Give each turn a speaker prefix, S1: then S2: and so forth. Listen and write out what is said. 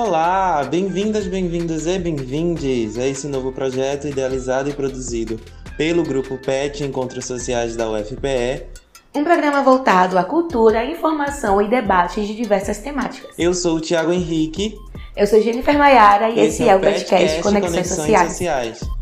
S1: Olá, bem-vindas, bem-vindos e bem-vindes a esse novo projeto idealizado e produzido pelo Grupo PET Encontros Sociais da UFPE.
S2: Um programa voltado à cultura, informação e debates de diversas temáticas.
S1: Eu sou o Tiago Henrique.
S2: Eu sou Jennifer Maiara e esse, esse é o é podcast Conexões, Conexões Sociais. Sociais.